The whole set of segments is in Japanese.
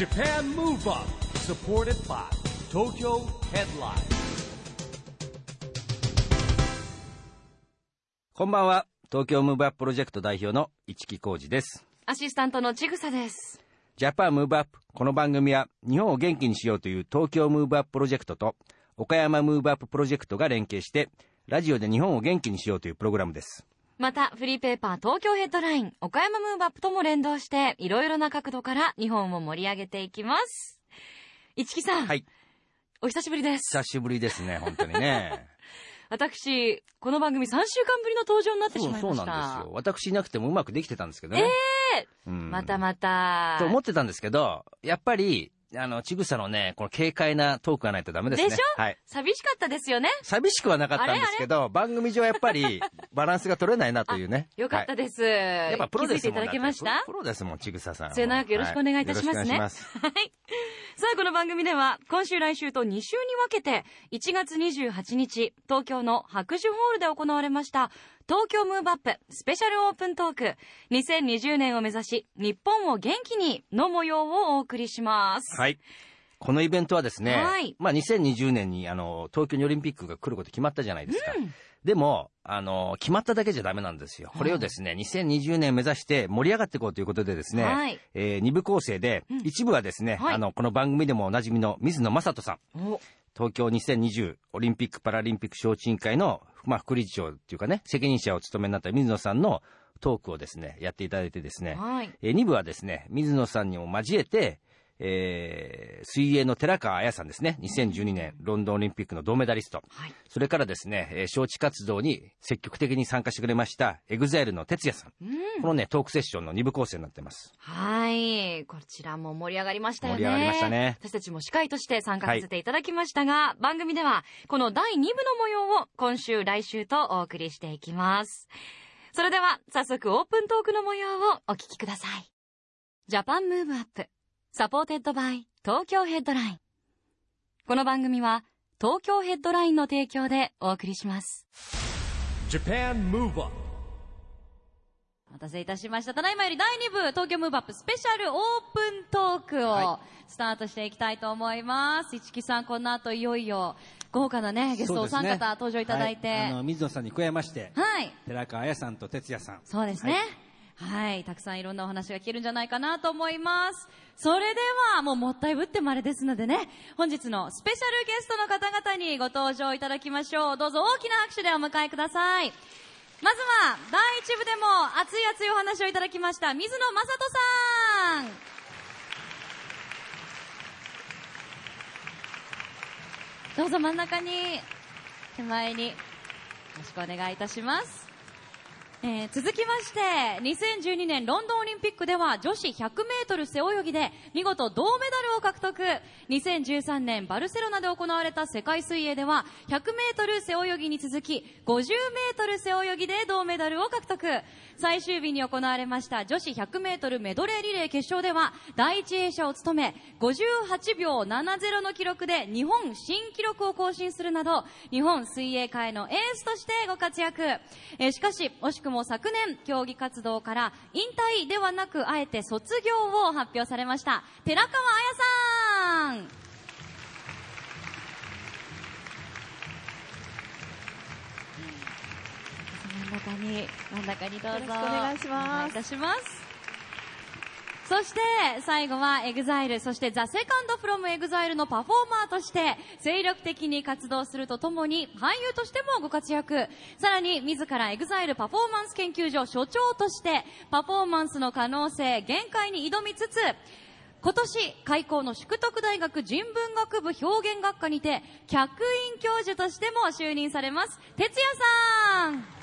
Japan Move Up supported by Tokyo Headline こんばんは。東京ムーブアッププロジェクト代表の一木広治です。アシスタントのちぐさです。ジャパンムーブアップ。この番組は日本を元気にしようという東京ムーブアッププロジェクトと岡山ムーブアッププロジェクトが連携して、ラジオで日本を元気にしようというプログラムです。また、フリーペーパー東京ヘッドライン、岡山ムーブアップとも連動して、いろいろな角度から日本を盛り上げていきます。市木さん、はい。お久しぶりです。久しぶりですね、本当にね。私、この番組3週間ぶりの登場になってしそうそうまいました。なんですよ。私いなくてもうまくできてたんですけどね。うんまたまた。と思ってたんですけど、やっぱり、あの、ちぐさのね、この軽快なトークがないとダメですね。でしょ？はい。寂しかったですよね。寂しくはなかったんですけど、番組上やっぱり バランスが取れないなというね。よかったでです。やっぱプロですもん気づいていただけました？プロですもん、ちぐささん。末永くよろしくお願いいたしますねはい。さあ、この番組では、今週来週と2週に分けて、1月28日、東京の白樹ホールで行われました、東京ムーブアップスペシャルオープントーク、2020年を目指し、日本を元気にの模様をお送りします。はい。このイベントはですね、はい。まあ2020年にあの東京にオリンピックが来ること決まったじゃないですか。でも、あの、決まっただけじゃダメなんですよ。これをですね、2020年目指して盛り上がっていこうということでですね、はい。えー二部構成で、一部はですね、はい。あの、この番組でもおなじみの水野正人さん、お東京2020オリンピック・パラリンピック招致委員会の、まあ、副理事長っていうかね、責任者をお務めになった水野さんのトークをですね、やっていただいてですね、はい。えー、2部はですね、水野さんにも交えて、えー水泳の寺川綾さんですね、2012年ロンドンオリンピックの銅メダリスト、はい。それからですね、えー招致活動に積極的に参加してくれました、エグザイルの哲也さん。このね、トークセッションの2部構成になってます。はい。こちらも盛り上がりましたよね。盛り上がりましたね私たちも司会として参加させていただきましたが、番組ではこの第2部の模様を今週来週とお送りしていきます。それでは早速オープントークの模様をお聞きください。 Japan Move Up supported by 東京ヘッドライン。この番組は東京ヘッドラインの提供でお送りします。Japan Move Up お待たせいたしました。ただいまより第2部、東京 Move Up スペシャルオープントークをはスタートしていきたいと思います。市木さん、この後いよいよ豪華なね、ゲストお三方登場いただいて。はいあの水野さんに加えまして、はい。寺川綾さんと哲也さん。そうですね。はい、はいたくさんいろんなお話が聞けるんじゃないかなと思います。それでは、もうもったいぶってもあれですのでね、本日のスペシャルゲストの方々にご登場いただきましょう。どうぞ大きな拍手でお迎えください。まずは、第一部でも熱い熱いお話をいただきました、水野正人さん。どうぞ真ん中に、手前に、よろしくお願いいたします。えー続きまして、2012年ロンドンオリンピックでは女子100メートル背泳ぎで見事銅メダルを獲得。2013年バルセロナで行われた世界水泳では100メートル背泳ぎに続き50メートル背泳ぎで銅メダルを獲得。最終日に行われました女子100メートルメドレーリレー決勝では第一泳者を務め58秒70の記録で日本新記録を更新するなど日本水泳界のエースとしてご活躍。えーしかし惜しくも昨年競技活動から引退ではなくあえて卒業を発表されました寺川綾さん。真ん。中に真ん中にどうぞお願いします。お願いいたしますそして最後は EXILE そして THE SECOND from EXILE のパフォーマーとして精力的に活動するとともに俳優としてもご活躍。さらに自ら EXILE パフォーマンス研究所所長としてパフォーマンスの可能性限界に挑みつつ今年開校の淑徳大学人文学部表現学科にて客員教授としても就任されます哲也さん。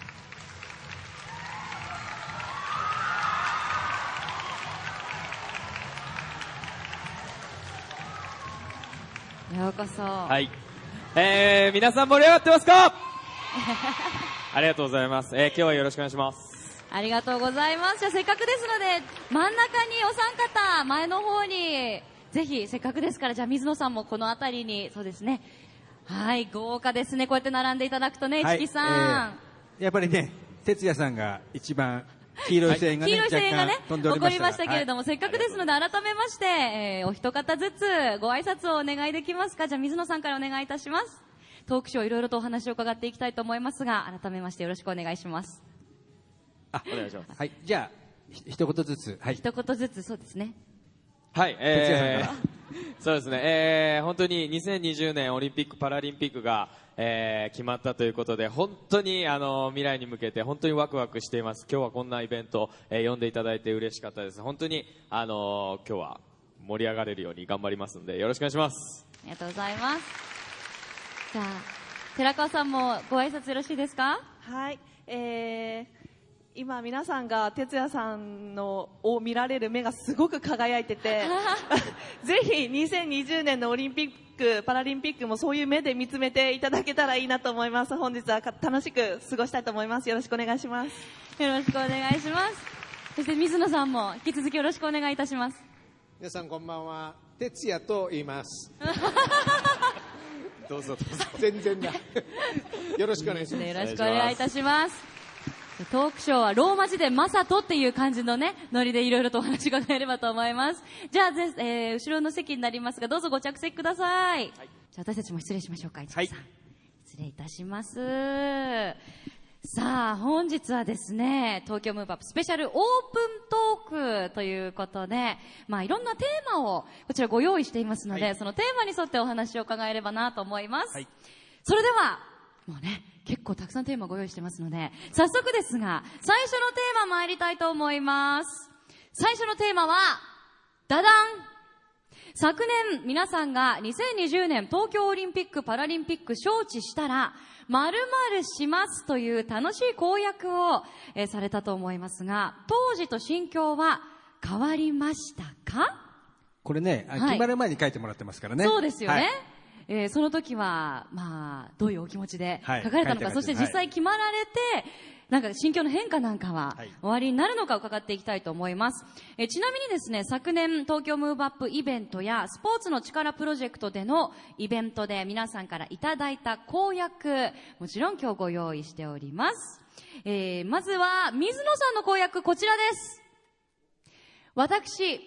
ようこそ、はい。えー、皆さん盛り上がってますか？ありがとうございます。えー、今日はよろしくお願いします。ありがとうございます。じゃあせっかくですので、真ん中にお三方、前の方に、ぜひ、せっかくですから、じゃあ水野さんもこの辺りに、そうですね。はい、豪華ですね。こうやって並んでいただくとね、市木さん。えーやっぱりね、哲也さんが一番黄色い声援がね、黄色い声援がね起こりましたけれども、せっかくですので、改めまして、えーお一方ずつご挨拶をお願いできますか？じゃあ、水野さんからお願いいたします。トークショーいろいろとお話を伺っていきたいと思いますが、改めましてよろしくお願いします。お願いします。はい、じゃあ、ひ一言ずつ、はい。一言ずつ、そうですね。はい、えー、そうですね、えー、本当に2020年オリンピック・パラリンピックが、えー、決まったということで、本当にあの未来に向けて本当にワクワクしています。今日はこんなイベント、えー、呼んでいただいて嬉しかったです。本当にあの今日は盛り上がれるように頑張りますので、よろしくお願いします。ありがとうございます。じゃあ、寺川さんもご挨拶よろしいですか？はい、えー、今皆さんが哲也さんのを見られる目がすごく輝いてて ぜひ2020年のオリンピック・パラリンピックもそういう目で見つめていただけたらいいなと思います本日はか楽しく過ごしたいと思いますよろしくお願いしますよろしくお願いします。そして水野さんも引き続きよろしくお願いいたします。皆さんこんばんは哲也と言います どうぞどうぞ。全然だよろしくお願いしますよろしくお願いいたします。トークショーはローマ字でマサトっていう感じのね、ノリでいろいろとお話伺えればと思います。じゃあ、ぜえー後ろの席になりますが、どうぞご着席ください。じゃあ、私たちも失礼しましょうか、市川さん。失礼いたします。さあ、本日はですね、東京ムーブアップスペシャルオープントークということで、まあいろんなテーマをこちらご用意していますので、そのテーマに沿ってお話を伺えればなと思います。はいそれでは、もうね、結構たくさんテーマご用意してますので、早速ですが、最初のテーマ参りたいと思います。最初のテーマは、ダダン昨年皆さんが2020年東京オリンピック・パラリンピック招致したら、〇〇しますという楽しい公約を、えーされたと思いますが、当時と心境は変わりましたか？これね、あはい決まる前に書いてもらってますからね。そうですよね。はいえーその時は、まあ、どういうお気持ちではい書かれたのか、書いそして実際決まられて、なんか心境の変化なんかははい終わりになるのか伺っていきたいと思います。えーちなみにですね、昨年東京ムーブアップイベントやスポーツの力プロジェクトでのイベントで皆さんからいただいた公約、もちろん今日ご用意しております。えーまずは、水野さんの公約、こちらです。私、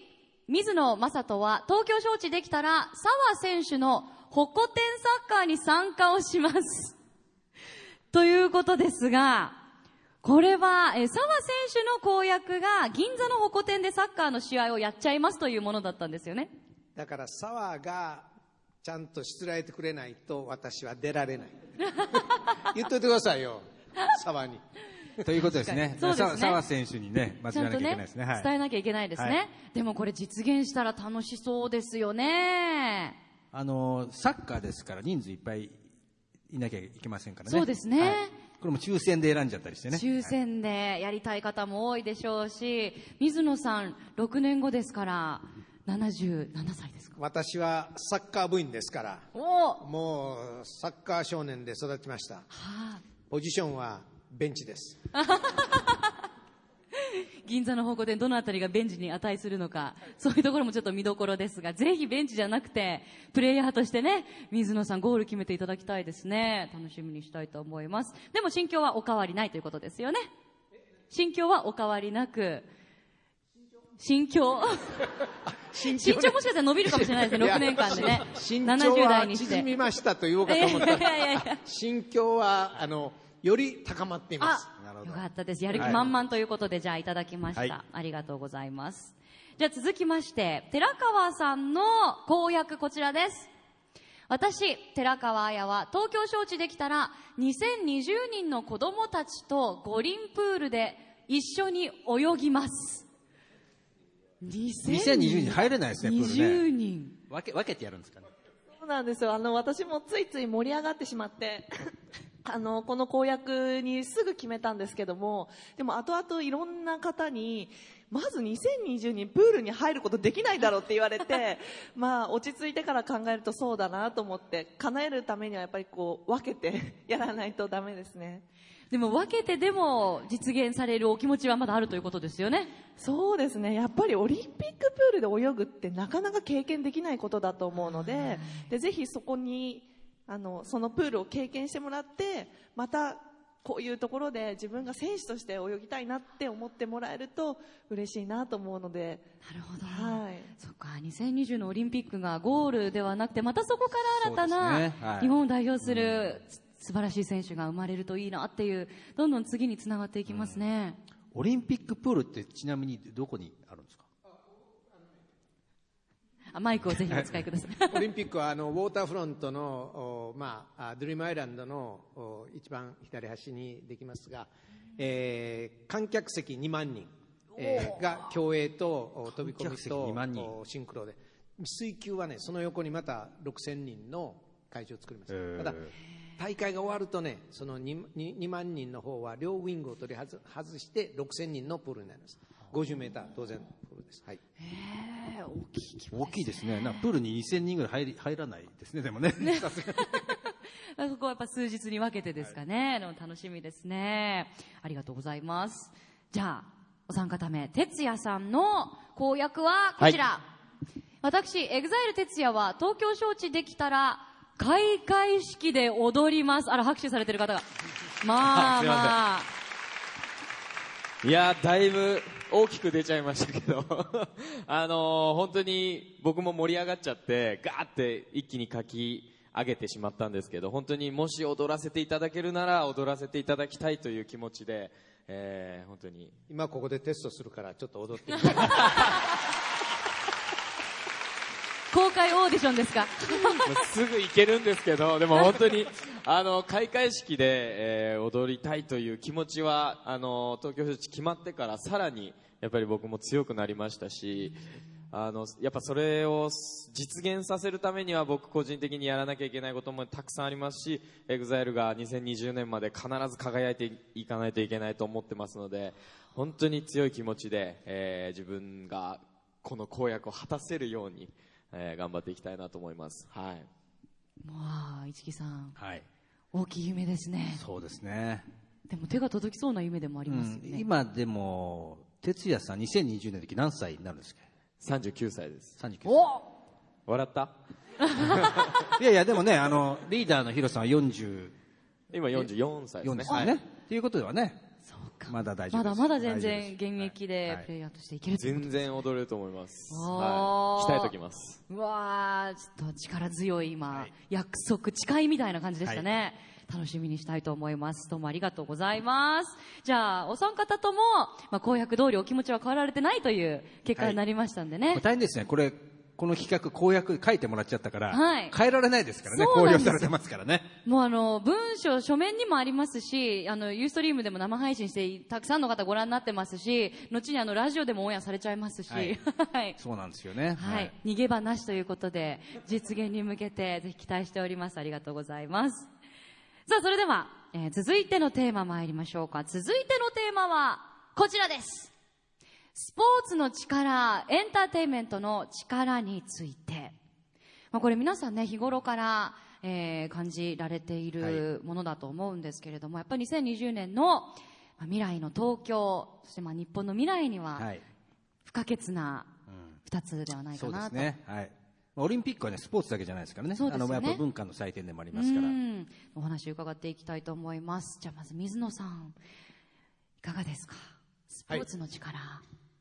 水野正人は東京招致できたら澤選手のホコ天サッカーに参加をします。ということですが、これは、えー澤選手の公約が銀座のホコ天でサッカーの試合をやっちゃいますというものだったんですよね。だから沢がちゃんとしつらえてくれないと私は出られない 言っといてくださいよ 沢にということですね。そうですねさ澤選手にね、間違ちゃんとねわなきゃいけないですね。はい。伝えなきゃいけないですね、はいでもこれ実現したら楽しそうですよね。あの、サッカーですから人数いっぱいいなきゃいけませんからね。そうですねはいこれも抽選で選んじゃったりしてね。抽選でやりたい方も多いでしょうし、水野さん、6年後ですから、77歳ですか？私はサッカー部員ですからおおもうサッカー少年で育ちましたはあ、ポジションはベンチです 銀座の方向でどのあたりがベンチに値するのか、そういうところもちょっと見どころですが、ぜひベンチじゃなくて、プレイヤーとしてね、水野さんゴール決めていただきたいですね。楽しみにしたいと思います。でも心境はお変わりないということですよね。心境はお変わりなく、心境？身長もしかしたら伸びるかもしれないですね、6年間でね。身長70代は。縮みましたと言おうかと思ったやいやいや。心境はあのより高まっていますあ、よかったです。やる気満々ということで、じゃあいただきました、はいありがとうございます。じゃあ続きまして、寺川さんの公約こちらです。私、寺川綾は東京招致できたら2020人の子供たちと五輪プールで一緒に泳ぎます。2020人入れないですね、プール20ね。人。分け、分けてやるんですかね。そうなんですよあの私もついつい盛り上がってしまってあのこの公約にすぐ決めたんですけどもでも後々いろんな方にまず2020人プールに入ることできないだろうって言われて まあ落ち着いてから考えるとそうだなと思って叶えるためにはやっぱりこう分けて やらないとダメですね。でも分けてでも実現されるお気持ちはまだあるということですよね。そうですね。やっぱりオリンピックプールで泳ぐってなかなか経験できないことだと思うのででぜひそこにあのそのプールを経験してもらってまたこういうところで自分が選手として泳ぎたいなって思ってもらえると嬉しいなと思うので、なるほど。はい。そっか、2020のオリンピックがゴールではなくて、またそこから新たな日本を代表する素晴らしい選手が生まれるといいなっていう、どんどん次につながっていきますね。オリンピックプールってちなみにどこにあるんですか？あマイクをぜひお使いください。オリンピックはあのウォーターフロントの、おまあ、あドリームアイランドのお一番左端にできますが、えー観客席2万人、えーが競泳とお飛び込みと2万人。おシンクロで。水球はねその横にまた6000人の会場を作ります、へー。ただ大会が終わるとねその 2, 2万人の方は両ウィングを取り外外して6000人のプールになります50メーター当然プールです、はい、えー大きい規模大きいですね。なんかプールに2000人ぐらい入り入らないですね、でもね。さすがにそこはやっぱ数日に分けてですかね。でも楽しみですね。ありがとうございます。じゃあ、お三方目、哲也さんの公約はこちら。私、 EXILE 哲也は東京招致できたら、開会式で踊ります。あら、拍手されてる方が。まあまあ。いやーだいぶ大きく出ちゃいましたけど、あのー本当に僕も盛り上がっちゃって、ガーって一気に書き上げてしまったんですけど、本当にもし踊らせていただけるなら踊らせていただきたいという気持ちで、えー本当に。今ここでテストするからちょっと踊ってみたい 公開オーディションですか？すぐ行けるんですけど、でも本当に、あの、開会式で、えー踊りたいという気持ちは、あの、東京招致決まってからさらに、やっぱり僕も強くなりましたし、あの、やっぱそれを実現させるためには僕個人的にやらなきゃいけないこともたくさんありますし、EXILE が2020年まで必ず輝いていかないといけないと思ってますので、本当に強い気持ちで、えー自分がこの公約を果たせるように、えー頑張っていきたいなと思います。はい。わあ、市木さん、はい。大きい夢ですね。そうですね。でも手が届きそうな夢でもありますようんね。今でも、哲也さん2020年の時何歳になるんですか？39歳です。?39 お笑った？いやいや、でもね、あの、リーダーのヒロさんは44今44歳ですね。ですよね。っていうことではね、か。まだ大丈夫です。まだまだ全大然現役はいでプレイヤーとしていけると全然踊れると思います。はい。鍛えときます。うわー、ちょっと力強い今、約束、誓いみたいな感じでしたね。楽しみにしたいと思います。どうもありがとうございます。じゃあ、お三方とも、まあ、公約通りお気持ちは変わられてないという結果になりましたんでね。大変ですね。これ、この企画、公約書いてもらっちゃったから、はい変えられないですからね。公表されてますからね。もうあの、文章、書面にもありますし、あの、ユーストリームでも生配信して、たくさんの方ご覧になってますし、後にあの、ラジオでもオンエアされちゃいますし、はいはい。そうなんですよね。はい、逃げ場なしということで、実現に向けてぜひ期待しております。ありがとうございます。さあ、それでは、えー続いてのテーマ参りましょうか。続いてのテーマは、こちらです。スポーツの力、エンターテインメントの力について。まあ、これ皆さんね、日頃から、えー感じられているものだと思うんですけれども、やっぱり2020年の、まあ未来の東京、そしてまあ日本の未来には、はい。不可欠な二つではないかそうでなと。すね。はい。オリンピックはね、スポーツだけじゃないですからね。そうですよねあの、やっぱ文化の祭典でもありますから。うんお話を伺っていきたいと思います。じゃあまず水野さん、いかがですか？スポーツの力。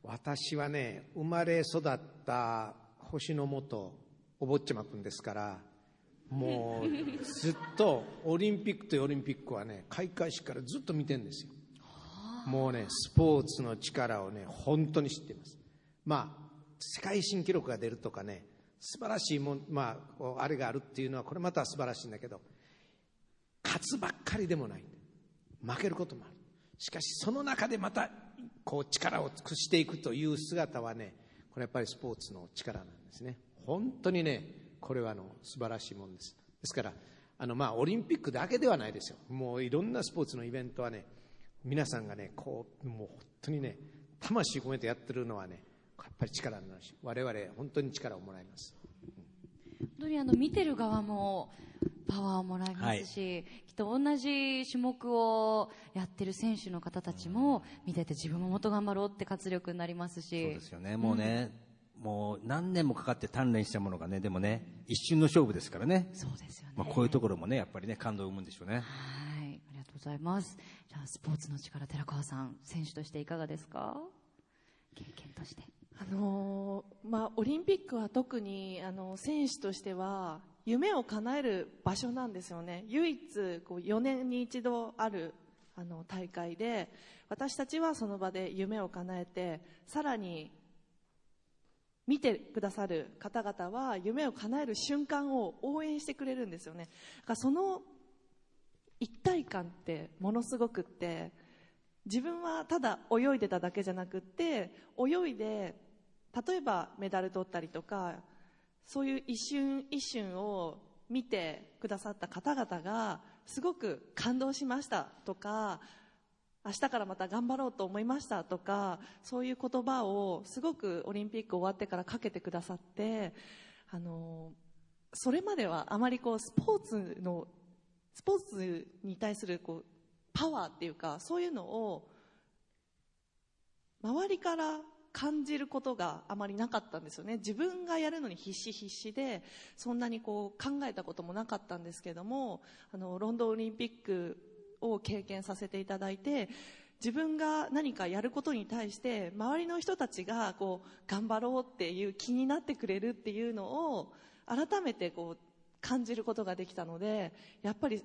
私はね生まれ育った星の下お坊ちゃまくんですからもうずっとオリンピックとオリンピックはね開会式からずっと見てるんですよ。もうねスポーツの力をね本当に知ってます。まあ世界新記録が出るとかね素晴らしいもんまああれがあるっていうのはこれまた素晴らしいんだけど勝つばっかりでもない。負けることもある。しかしその中でまたこう力を尽くしていくという姿はねこれやっぱりスポーツの力なんですね。本当にねこれはあの素晴らしいもんです。ですからあのまあオリンピックだけではないですよ。もういろんなスポーツのイベントはね皆さんがねこうもう本当にね魂込めてやってるのはねやっぱり力になるし我々本当に力をもらいます。本当にあの見てる側もパワーをもらいますし、きっと同じ種目をやってる選手の方たちも見てて自分ももっと頑張ろうって活力になりますし。そうですよね。もうね、もう何年もかかって鍛錬したものがね、でもね、一瞬の勝負ですからね。そうですよね。まあこういうところもね、やっぱりね、感動を生むんでしょうね。はい、ありがとうごございます。じゃあ、スポーツの力、寺川さん、選手としていかがですか？経験として。あのーまあ、オリンピックは特にあの選手としては夢を叶える場所なんですよね。唯一こう4年に一度あるあの大会で私たちはその場で夢を叶えてさらに見てくださる方々は夢を叶える瞬間を応援してくれるんですよね。だからその一体感ってものすごくって自分はただ泳いでただけじゃなくって泳いで例えばメダル取ったりとかそういう一瞬一瞬を見てくださった方々がすごく感動しましたとか明日からまた頑張ろうと思いましたとかそういう言葉をすごくオリンピック終わってからかけてくださってあのそれまではあまりこうスポーツのスポーツに対するこうパワーっていうかそういうのを周りから感じることがあまりなかったんですよね。自分がやるのに必死必死でそんなにこう考えたこともなかったんですけどもあのロンドンオリンピックを経験させていただいて自分が何かやることに対して周りの人たちがこう頑張ろうっていう気になってくれるっていうのを改めてこう感じることができたのでやっぱり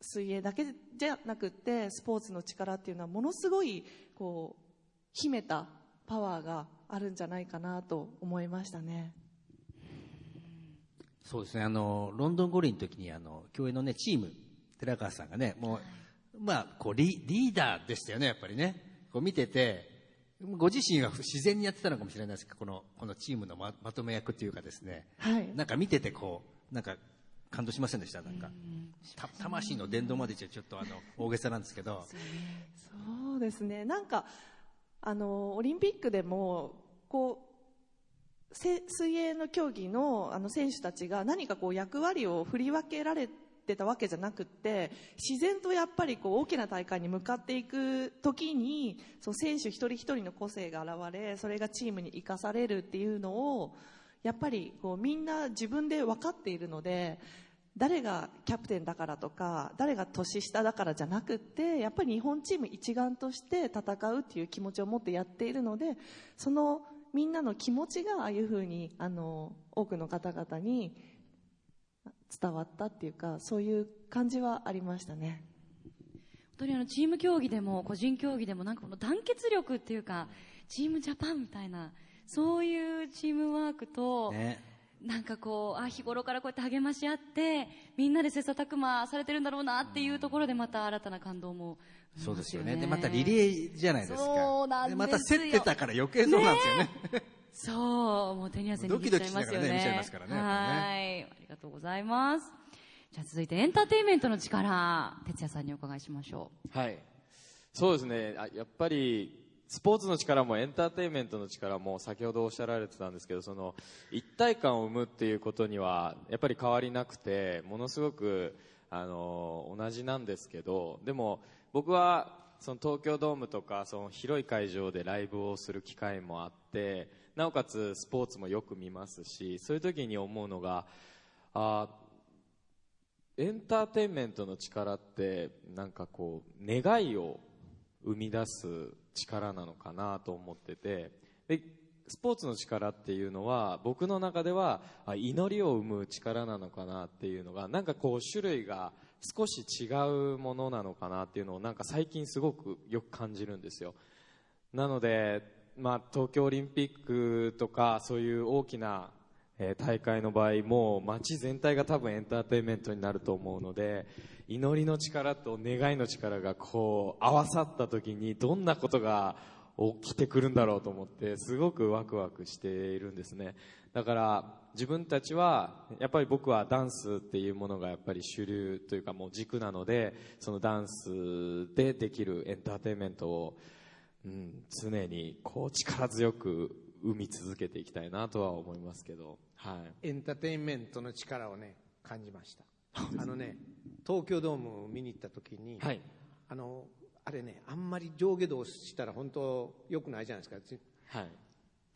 水泳だけじゃなくってスポーツの力っていうのはものすごいこう秘めたパワーがあるんじゃないかなと思いましたね。そうですね、あの、ロンドン五輪の時に、あの、競泳のね、チーム、寺川さんがね、もう、まあ、こうリ、リーダーでしたよね、やっぱりね。こう見てて、ご自身は自然にやってたのかもしれないですけど、この、このチームのままとめ役っていうかですね、はい。なんか見ててこう、なんか感動しませんでした？なんか。た魂の伝道までじゃちょっとあの、大げさなんですけど。そうですね。なんか、あの、オリンピックでも、こう、水泳の競技のあの選手たちが何かこう役割を振り分けられてたわけじゃなくって、自然とやっぱりこう大きな大会に向かっていく時に、そう選手一人一人の個性が現れ、それがチームに生かされるっていうのを、やっぱりこうみんな自分で分かっているので、誰がキャプテンだからとか誰が年下だからじゃなくってやっぱり日本チーム一丸として戦うっていう気持ちを持ってやっているのでそのみんなの気持ちがああいうふうにあの多くの方々に伝わったっていうかそういう感じはありましたね。本当にあのチーム競技でも個人競技でもなんかこの団結力っていうかチームジャパンみたいなそういうチームワークと、ね。なんかこうあ日頃からこうやって励まし合ってみんなで切磋琢磨されてるんだろうなっていうところでまた新たな感動もそうですよね。で、またリレーじゃないですか。そうなんですよまた競ってたから余計そうなんですよね。そうもう手に汗握っちゃいますよねドキドキしながらね見ちゃいますからねはいありがとうございますじゃあ続いてエンターテインメントの力哲也さんにお伺いしましょはい。そうですね。あやっぱり、スポーツの力もエンターテインメントの力も先ほどおっしゃられてたんですけど、その一体感を生むっていうことにはやっぱり変わりなくて、ものすごくあの同じなんですけど、でも僕はその東京ドームとかその広い会場でライブをする機会もあって、なおかつスポーツもよく見ますし、そういう時に思うのが、あエンターテインメントの力ってなんかこう願いを生み出す力なのかなと思ってて。でスポーツの力っていうのは僕の中では祈りを生む力なのかなっていうのがなんかこう種類が少し違うものなのかなっていうのをなんか最近すごくよく感じるんですよ。なので、まあ、東京オリンピックとかそういう大きなえー大会の場合もう街全体が多分エンターテインメントになると思うので祈りの力と願いの力がこう合わさった時にどんなことが起きてくるんだろうと思ってすごくワクワクしているんですね。だから自分たちはやっぱり僕はダンスっていうものがやっぱり主流というかもう軸なのでそのダンスでできるエンターテインメントをうん、常にこう力強く生み続けていきたいなとは思いますけど、はい、エンターテインメントの力をね感じました。あのね東京ドームを見に行った時に、はい。あのあれねあんまり上下動したら本当良くないじゃないですか。はい、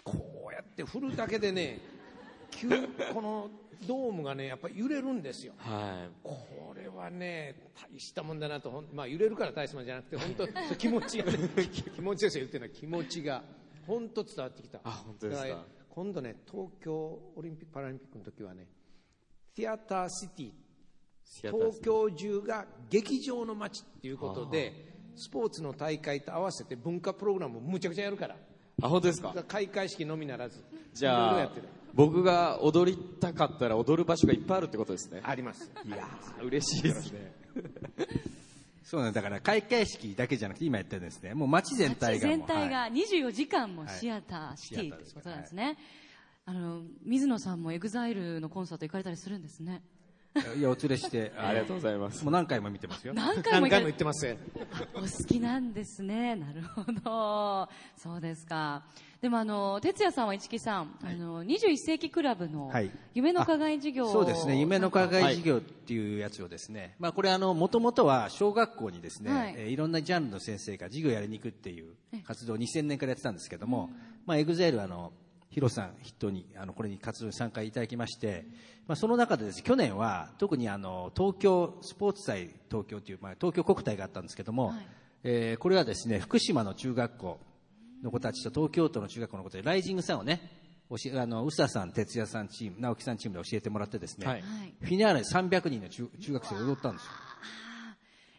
こうやって振るだけでね 急このドームがねやっぱり揺れるんですよ。はこれはね大したもんだなとほんまあ揺れるから大したもんじゃなくて本当気持ちが 気持ちですよ言ってるのは気持ちが本当伝わってきた。あ本当ですか。だら今度ね東京オリンピック・パラリンピックの時はねティアターシティい。東京中が劇場の街っていうことでスポーツの大会と合わせて文化プログラムをむちゃくちゃやるから。あ、本当ですか。開会式のみならず。じゃあ僕が踊りたかったら踊る場所がいっぱいあるってことですね。あります。いやー嬉しいですね。そうなんだ。から開会式だけじゃなくて今言ったようにですね。もう街全体街が全体はい。が24時間もシアター、シティということなんですね。あの、水野さんも EXILE のコンサート行かれたりするんですね。いやお連れして。ありがとうございます。もう何回も見てますよ。何回も言ってます。よお好きなんですね。なるほど。そうですか。でもあの、哲也さんは市木さん、あの、21世紀クラブのはい。夢の課外授業をそうですね。夢の課外授業っていうやつをですね、まあこれあの元々は小学校にですね、はい。いえーいろんなジャンルの先生が授業やりに行くっていう活動を2000年からやってたんですけども、まあ EXILE はあのヒロさん筆頭にあのこれに活動に参加いただきまして、まあその中でですね去年は特にあの東京スポーツ祭東京というまあ東京国体があったんですけども、はいえーこれはですね福島の中学校の子たちと東京都の中学校の子たちライジングさんをね教えあの宇佐さん哲也さんチーム直樹さんチームで教えてもらってですね、はいはい。フィナーレ300人の中中学生が踊ったんですよ。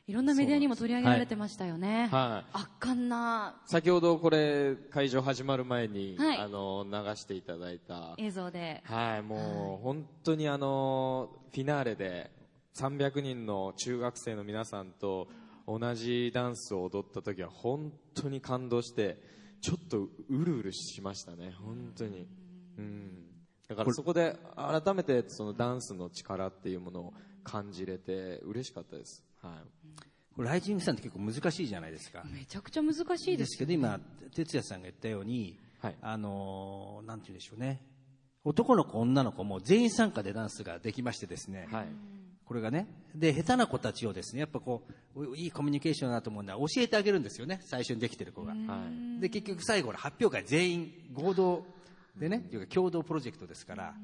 いろんなメディアにも取り上げられてましたよね。はい。圧巻な。先ほどこれ会場始まる前に、はい。あの流していただいた。映像で。はいもう本当にあのフィナーレで300人の中学生の皆さんと同じダンスを踊った時は本当に感動してちょっとうるうるしましたね本当に。うん。だからそこで改めてそのダンスの力っていうものを感じれて嬉しかったですはいこれライジングさんって結構難しいじゃないですか。めちゃくちゃ難しいでよですすけど、今、哲也さんが言ったように、はいあのーなんて言うんでしょうね。男の子、女の子も全員参加でダンスができましてですね。はいこれがね。で、下手な子たちをですね、やっぱこう、いいコミュニケーションだなと思うんだ教えてあげるんですよね。最初にできてる子が。はいで、結局最後の発表会全員合同でね、というか共同プロジェクトですから、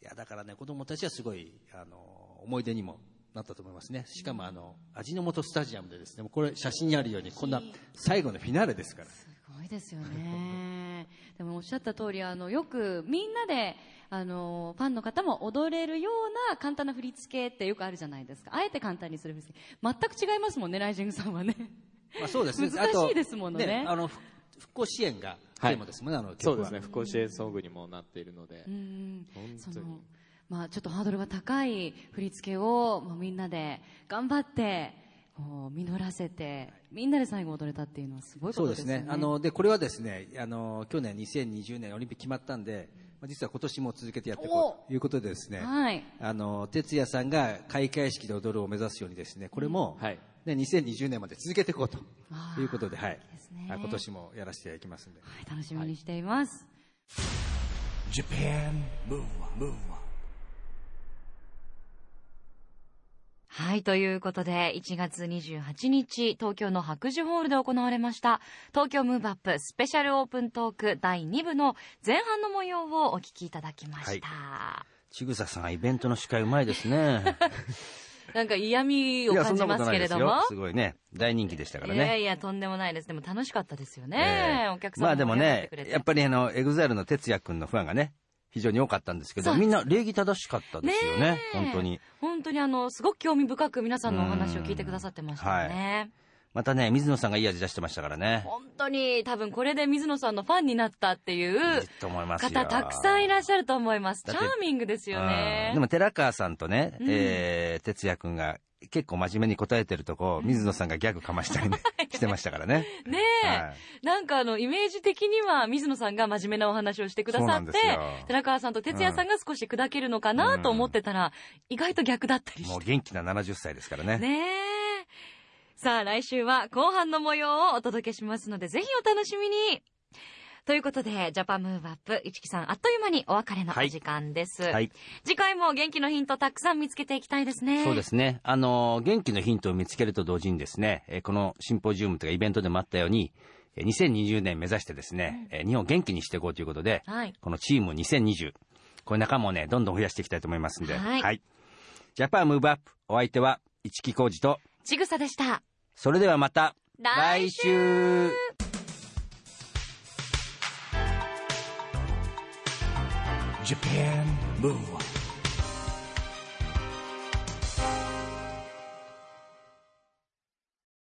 いや、だからね、子供たちはすごい、あの、思い出にもなったと思いますね。しかもあの、味の素スタジアムでですね、もうこれ写真にあるように、こんな最後のフィナーレですから。すごいですよね。でもおっしゃった通り、あの、よくみんなで、あの、ファンの方も踊れるような簡単な振り付けってよくあるじゃないですか。あえて簡単にする振り付け。全く違いますもんね、ライジングさんはね。まあそうですね。難しいですものねあの、ふ復興支援がテーマですもんね、あの曲はそうですね、復興支援ソングにもなっているので、うん本そ当にの、まあちょっとハードルが高い振り付けを、まあ、みんなで頑張って、こう、実らせて、みんなで最後踊れたっていうのはすごいこそうでとですすよね。ね。あの、で、これはですね、あの、去年2020年オリンピック決まったんで、まあ実は今年も続けてやっていこうということでですね、はい。あの、哲也さんが開会式で踊るを目指すようにですね、これも、はいね、2020年まで続けていこうということで、はい今年もやらせていただきますんで。はい楽しみにしています。Japan Move Up, Move Up. はい、ということで、1月28日、東京の白樹ホールで行われました、東京ムーブアップスペシャルオープントーク第2部の前半の模様をお聞きいただきました。ちぐささん、イベントの司会うまいですね。なんか嫌味を感じますけれども。すごいね。大人気でしたからね。いやいや、とんでもないです。でも楽しかったですよね。ええお客さんまあでもねやっぱりあの、 EXILE の哲也くんのファンがね、非常に多かったんですけど、みんな礼儀正しかったですよね本当に。本当にあの、すごく興味深く皆さんのお話を聞いてくださってましたよね。またね、水野さんがいい味出してましたからね。本当に多分これで水野さんのファンになったっていう方たくさんいらっしゃると思います。チャーミングですようんねで。も寺川さんとね、うんえー、哲也くんが結構真面目に答えてるとこ、水野さんがギャグかましたりね、してましたからね。ねえ、はいなんかあの、イメージ的には水野さんが真面目なお話をしてくださって寺川さんと哲也さんが少し砕けるのかなと思ってたら、意外と逆だったりして。もう元気な70歳ですからね。ねえ。さあ、来週は後半の模様をお届けしますので、ぜひお楽しみに。ということで、ジャパンムーブアップ、市木さん、あっという間にお別れのお時間です。はい。次回も元気のヒントたくさん見つけていきたいですね。そうですね。あの、元気のヒントを見つけると同時にですね、えーこのシンポジウムというかイベントでもあったように、えー2020年目指してですね、えー日本を元気にしていこうということで、はい。このチーム2020、こういう仲間をね、どんどん増やしていきたいと思いますんで。はいジャパンムーブアップ。お相手は、市木浩二と、ちぐさでした。それではまた、来週 Japan Move